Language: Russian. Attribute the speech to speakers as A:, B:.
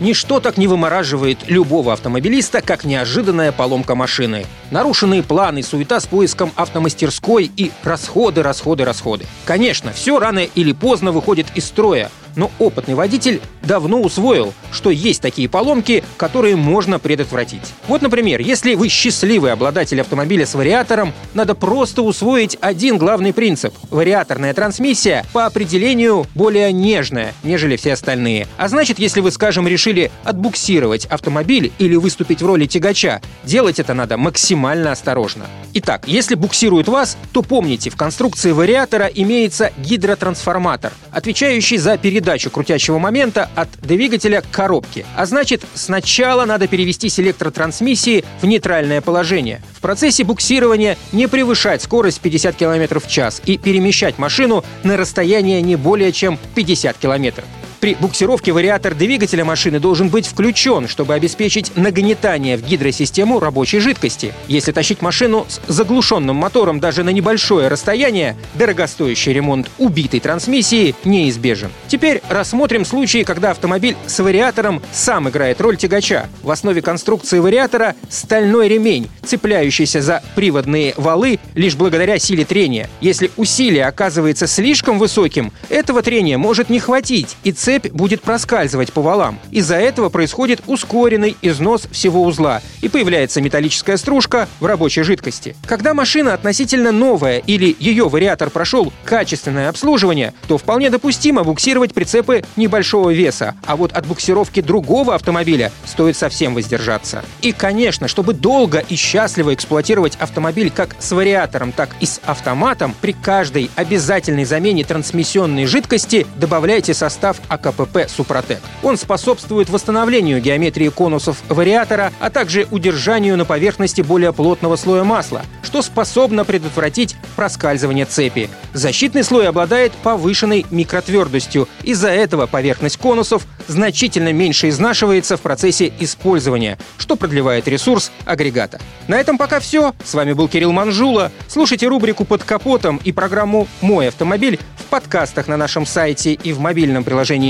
A: Ничто так не вымораживает любого автомобилиста, как неожиданная поломка машины. Нарушенные планы, суета с поиском автомастерской и расходы, расходы, расходы. Конечно, все рано или поздно выходит из строя, но опытный водитель давно усвоил, что есть такие поломки, которые можно предотвратить. Вот, например, если вы счастливый обладатель автомобиля с вариатором, надо просто усвоить один главный принцип. Вариаторная трансмиссия по определению более нежная, нежели все остальные. А значит, если вы, скажем, решили отбуксировать автомобиль или выступить в роли тягача, делать это надо максимально осторожно. Итак, если буксирует вас, то помните, в конструкции вариатора имеется гидротрансформатор, отвечающий за передачу крутящего момента от двигателя к коробке. А значит, сначала надо перевести селектор трансмиссии в нейтральное положение. В процессе буксирования не превышать скорость 50 км в час и перемещать машину на расстояние не более чем 50 км. При буксировке вариатор двигателя машины должен быть включен, чтобы обеспечить нагнетание в гидросистему рабочей жидкости. Если тащить машину с заглушенным мотором даже на небольшое расстояние, дорогостоящий ремонт убитой трансмиссии неизбежен. Теперь рассмотрим случаи, когда автомобиль с вариатором сам играет роль тягача. В основе конструкции вариатора стальной ремень, цепляющийся за приводные валы лишь благодаря силе трения. Если усилие оказывается слишком высоким, этого трения может не хватить, и цель цепь будет проскальзывать по валам. Из-за этого происходит ускоренный износ всего узла и появляется металлическая стружка в рабочей жидкости. Когда машина относительно новая или ее вариатор прошел качественное обслуживание, то вполне допустимо буксировать прицепы небольшого веса, а вот от буксировки другого автомобиля стоит совсем воздержаться. И, конечно, чтобы долго и счастливо эксплуатировать автомобиль как с вариатором, так и с автоматом, при каждой обязательной замене трансмиссионной жидкости добавляйте состав АКПП «Супротек». Он способствует восстановлению геометрии конусов вариатора, а также удержанию на поверхности более плотного слоя масла, что способно предотвратить проскальзывание цепи. Защитный слой обладает повышенной микротвердостью. Из-за этого поверхность конусов значительно меньше изнашивается в процессе использования, что продлевает ресурс агрегата. На этом пока все. С вами был Кирилл Манжула. Слушайте рубрику «Под капотом» и программу «Мой автомобиль» в подкастах на нашем сайте и в мобильном приложении